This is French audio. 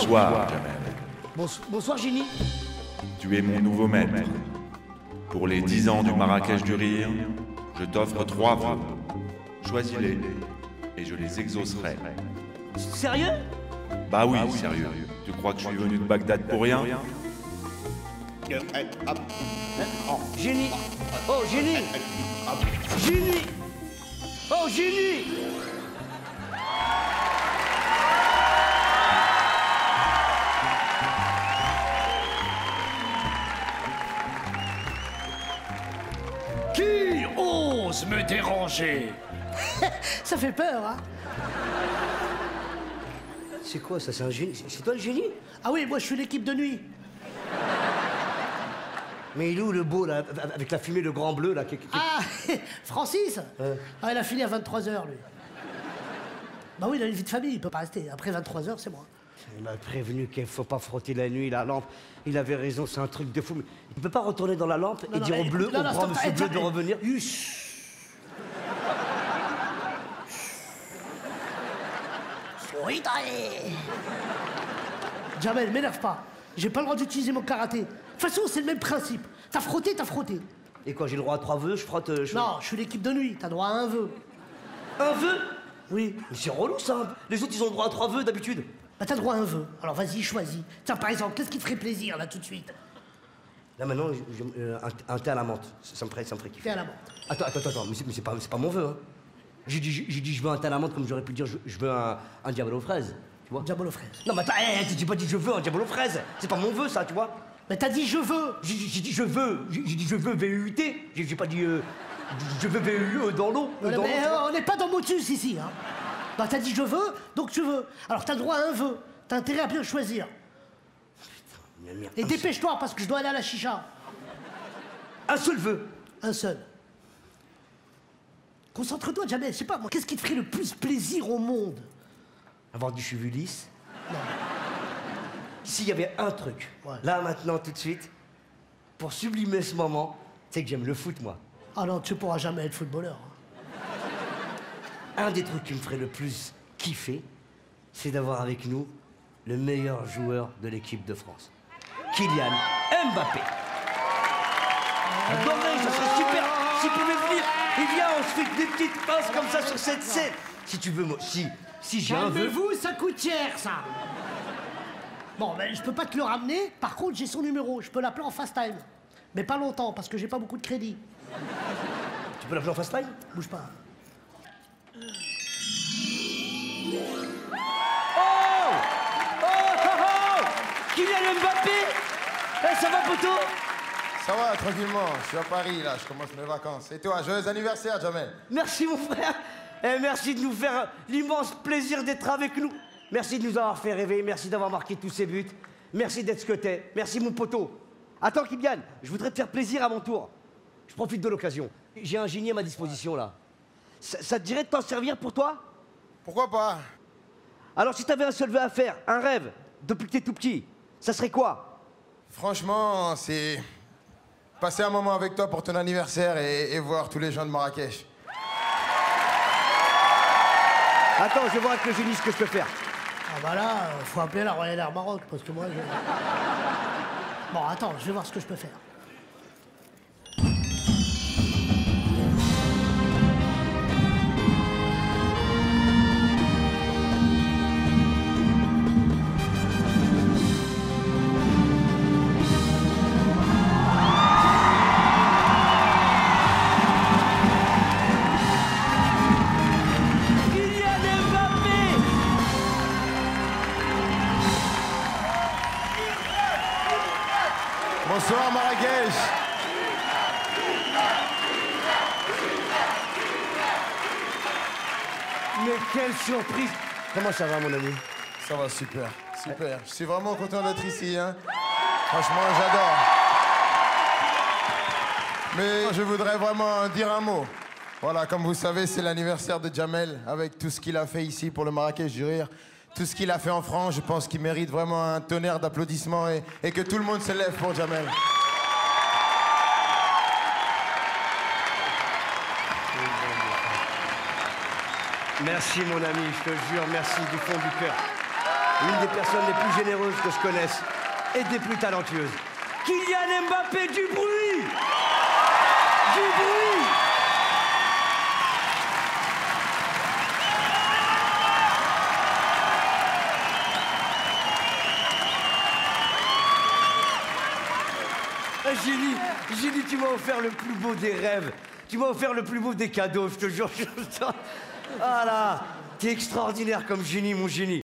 Bonsoir, Jamel. Bons- bonsoir, Génie. Tu es mon nouveau maître. Pour les 10 ans du Marrakech du Rire, je t'offre trois vœux. Choisis-les et je les exaucerai. Sérieux? Bah oui, sérieux. Tu crois que je suis venu de Bagdad pour rien? Génie Oh, Génie Génie Oh, Génie Qui ose me déranger? Ça fait peur, hein C'est quoi ça? C'est un génie? C'est toi le génie? Ah oui, moi je suis l'équipe de nuit. Mais il est où le beau là, avec la fumée, le grand bleu là qui- qui- Ah, Francis? Ah, Il a fini à 23h, lui. Bah oui, il a une vie de famille, il peut pas rester. Après 23h, c'est moi. Il m'a prévenu qu'il faut pas frotter la nuit, la lampe. Il avait raison, c'est un truc de fou. Il peut pas retourner dans la lampe Non, et non, dire au bleu, non, au grand monsieur bleu de revenir. Jamel, m'énerve pas. J'ai pas le droit d'utiliser mon karaté. De toute façon, c'est le même principe. T'as frotté, t'as frotté. Et quoi, j'ai le droit à trois vœux, je frotte. euh, je- Non, je suis l'équipe de nuit, t'as droit à un vœu. Un vœu? Oui. Mais c'est relou ça Les autres ils ont le droit à trois vœux d'habitude. Bah t'as droit à un vœu. Alors vas-y, choisis. Tiens, par exemple, qu'est-ce qui te ferait plaisir, là, tout de suite? Là maintenant, je- je- euh, un, un thé à la menthe. Ça, ça me ferait, ça me ferait kiffer. T'es à la menthe. Attends, attends, attends, mais c'est, mais c'est pas, c'est pas mon vœu, hein. J'ai dit, j'ai dit je veux un thé à la menthe comme j'aurais pu dire je, je veux un, un diable aux fraises. Tu vois Diable aux fraises. Non mais attends, hé, hé, j'ai pas dit je veux un diable aux fraises. C'est pas mon vœu ça, tu vois. Mais t'as dit je veux J'ai, j'ai dit je veux, j'ai, j'ai dit je veux VUT. J'ai, j'ai pas dit euh, je veux VUE dans l'eau. euh, dans mais l'eau, tu vois. euh, on n'est pas dans Motus ici. Hein. Bah t'as dit je veux, donc tu veux. Alors t'as droit à un vœu. T'as intérêt à bien choisir. Merde, merde, Et dépêche-toi parce que je dois aller à la chicha. Un seul vœu. Un seul. Concentre-toi, Jamel. Je sais pas, moi, qu'est-ce qui te ferait le plus plaisir au monde? Avoir du cheveu lisse. S'il y avait un truc, Ouais. là maintenant tout de suite, pour sublimer ce moment, c'est que j'aime le foot moi. Ah non, tu pourras jamais être footballeur. Un des trucs qui me ferait le plus kiffer, c'est d'avoir avec nous le meilleur joueur de l'équipe de France. Kylian Mbappé. J'adorerais, ça serait super. S'il pouvait venir, il vient, on se fait des petites passes comme ça sur cette scène. Si tu veux, moi, si, si j'ai un vœu. Calmez-vous, ça coûte cher, ça Bon, ben, je peux pas te le ramener. Par contre, j'ai son numéro. Je peux l'appeler en fast time. Mais pas longtemps, parce que j'ai pas beaucoup de crédit. Tu peux l'appeler en fast time Bouge pas. Oh Oh oh oh Kylian Mbappé Eh, ça va, poteau Ça va, tranquillement. Je suis à Paris, là. Je commence mes vacances. Et toi, joyeux anniversaire, Jamel. Merci, mon frère Et merci de nous faire l'immense plaisir d'être avec nous. Merci de nous avoir fait rêver. Merci d'avoir marqué tous ces buts. Merci d'être ce que t'es. Merci, mon poteau. Attends, Kylian, je voudrais te faire plaisir à mon tour. Je profite de l'occasion. J'ai un génie à ma disposition, là. Ça, ça te dirait de t'en servir pour toi? Pourquoi pas? Alors, si t'avais un seul vœu à faire, un rêve, depuis que t'es tout petit, ça serait quoi? Franchement, c'est passer un moment avec toi pour ton anniversaire et, et voir tous les gens de Marrakech. Attends, je vais voir avec le génie ce que je peux faire. Ah bah là, euh, faut appeler la Royal Air Maroc, parce que moi, je... Bon, attends, je vais voir ce que je peux faire. Bonsoir, Marrakech. Mais quelle surprise Comment ça va, mon ami? Ça va super, super. Je suis vraiment content d'être ici. Hein. Franchement, j'adore. Mais je voudrais vraiment dire un mot. Voilà, comme vous savez, c'est l'anniversaire de Jamel, avec tout ce qu'il a fait ici pour le Marrakech du Rire. Tout ce qu'il a fait en France, je pense qu'il mérite vraiment un tonnerre d'applaudissements et, que tout le monde se lève pour Jamel. Merci, mon ami, je te jure, merci du fond du cœur. l'une des personnes les plus généreuses que je connaisse et des plus talentueuses. Kylian Mbappé, du bruit Du bruit Génie, Génie, tu m'as offert le plus beau des rêves. Tu m'as offert le plus beau des cadeaux, je te jure. je Ah t'es extraordinaire comme génie, mon génie.